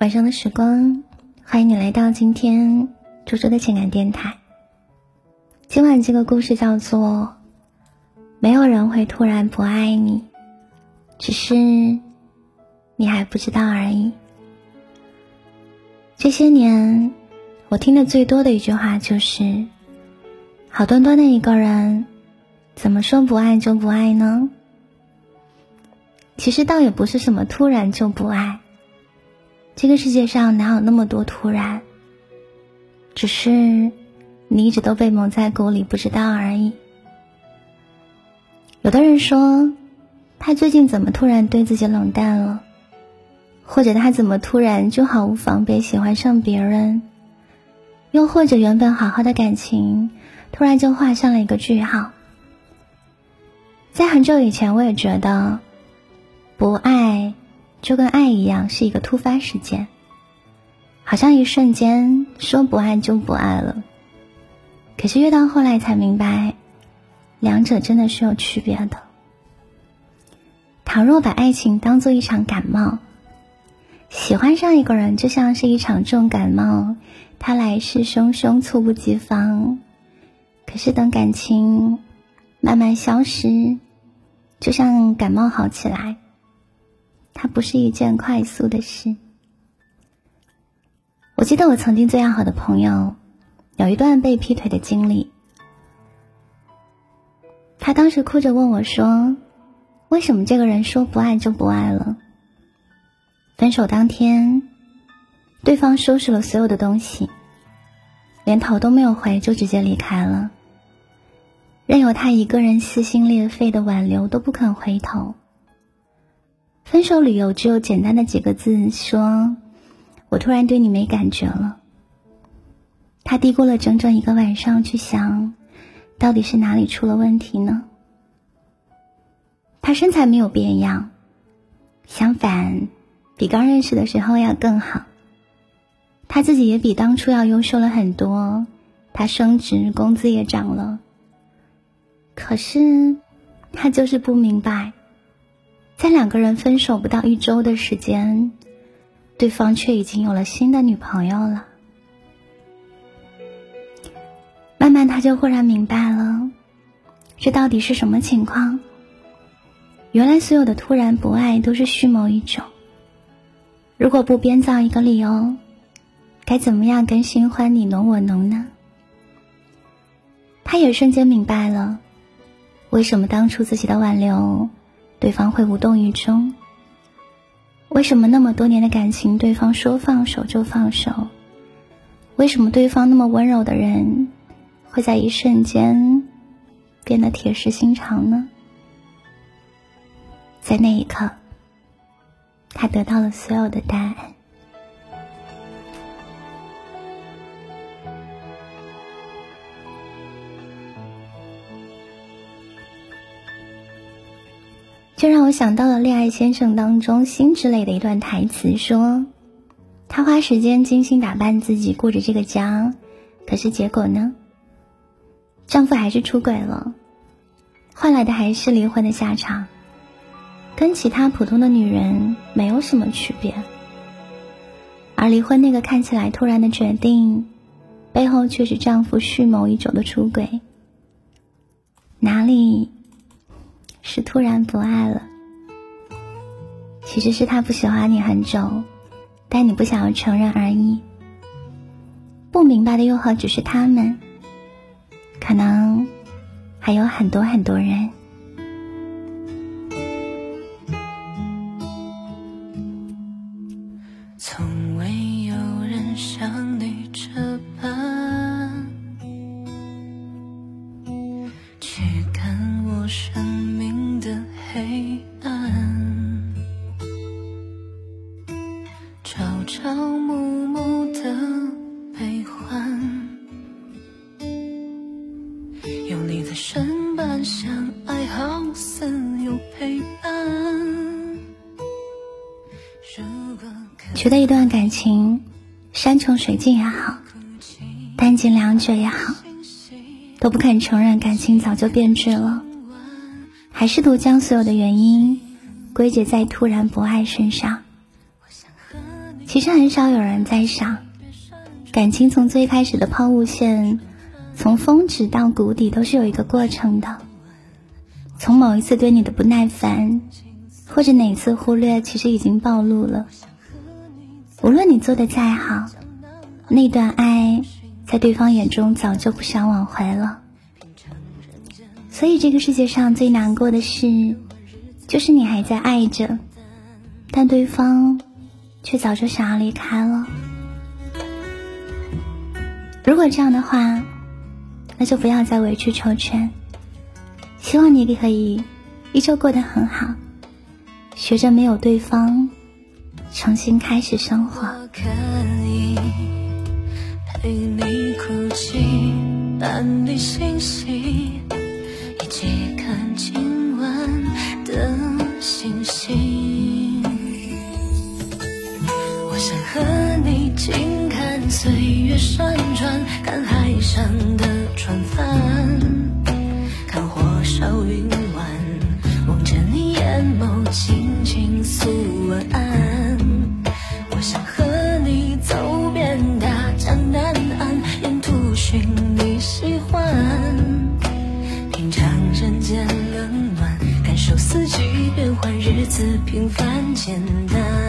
晚上的时光，欢迎你来到今天猪猪的情感电台。今晚这个故事叫做《没有人会突然不爱你，只是你还不知道而已》。这些年，我听的最多的一句话就是：“好端端的一个人，怎么说不爱就不爱呢？”其实倒也不是什么突然就不爱。这个世界上哪有那么多突然？只是你一直都被蒙在鼓里，不知道而已。有的人说，他最近怎么突然对自己冷淡了？或者他怎么突然就毫无防备喜欢上别人？又或者原本好好的感情，突然就画上了一个句号？在很久以前，我也觉得不爱。就跟爱一样，是一个突发事件，好像一瞬间说不爱就不爱了。可是越到后来才明白，两者真的是有区别的。倘若把爱情当做一场感冒，喜欢上一个人就像是一场重感冒，它来势汹汹，猝不及防。可是等感情慢慢消失，就像感冒好起来。它不是一件快速的事。我记得我曾经最要好的朋友，有一段被劈腿的经历。他当时哭着问我说：“为什么这个人说不爱就不爱了？”分手当天，对方收拾了所有的东西，连头都没有回就直接离开了，任由他一个人撕心裂肺的挽留都不肯回头。分手理由只有简单的几个字：说我突然对你没感觉了。他低估了整整一个晚上去想，到底是哪里出了问题呢？他身材没有变样，相反，比刚认识的时候要更好。他自己也比当初要优秀了很多，他升职，工资也涨了。可是，他就是不明白。在两个人分手不到一周的时间，对方却已经有了新的女朋友了。慢慢，他就忽然明白了，这到底是什么情况？原来，所有的突然不爱都是蓄谋已久。如果不编造一个理由，该怎么样跟新欢你侬我侬呢？他也瞬间明白了，为什么当初自己的挽留。对方会无动于衷。为什么那么多年的感情，对方说放手就放手？为什么对方那么温柔的人，会在一瞬间变得铁石心肠呢？在那一刻，他得到了所有的答案。就让我想到了《恋爱先生》当中心之类的一段台词，说：“他花时间精心打扮自己，顾着这个家，可是结果呢？丈夫还是出轨了，换来的还是离婚的下场，跟其他普通的女人没有什么区别。而离婚那个看起来突然的决定，背后却是丈夫蓄谋已久的出轨。哪里？”是突然不爱了，其实是他不喜欢你很久，但你不想要承认而已。不明白的又何止是他们？可能还有很多很多人。从未有人像你这朝朝暮暮的悲欢，有你在身伴，相爱好似有陪伴。如果觉得一段感情山穷水尽也好，弹尽粮绝也好，都不肯承认感情早就变质了。还试图将所有的原因归结在突然不爱身上。其实很少有人在想，感情从最开始的抛物线，从峰值到谷底都是有一个过程的。从某一次对你的不耐烦，或者哪次忽略，其实已经暴露了。无论你做的再好，那段爱在对方眼中早就不想挽回了。所以这个世界上最难过的事，就是你还在爱着，但对方却早就想要离开了。如果这样的话，那就不要再委曲求全。希望你可以依旧过得很好，学着没有对方，重新开始生活。可以陪你哭泣，伴你欣喜。一起看今晚的星星，岁月旋转，看海上的船帆，看火烧云晚，望着你眼眸，轻轻诉晚安。我想和你走遍大江南岸，沿途寻你喜欢。品尝人间冷暖，感受四季变换，日子平凡简单。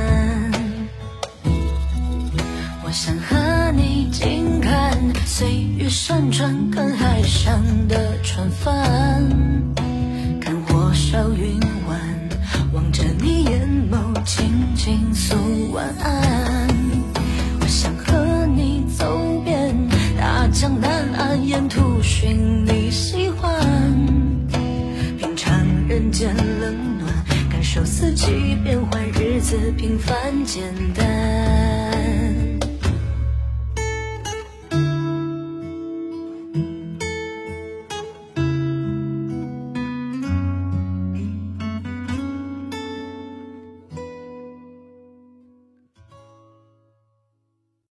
岁月山川，看海上的船帆，看火烧云晚，望着你眼眸，轻轻诉晚安。我想和你走遍大江南岸，沿途寻你喜欢。品尝人间冷暖，感受四季变换，日子平凡简单。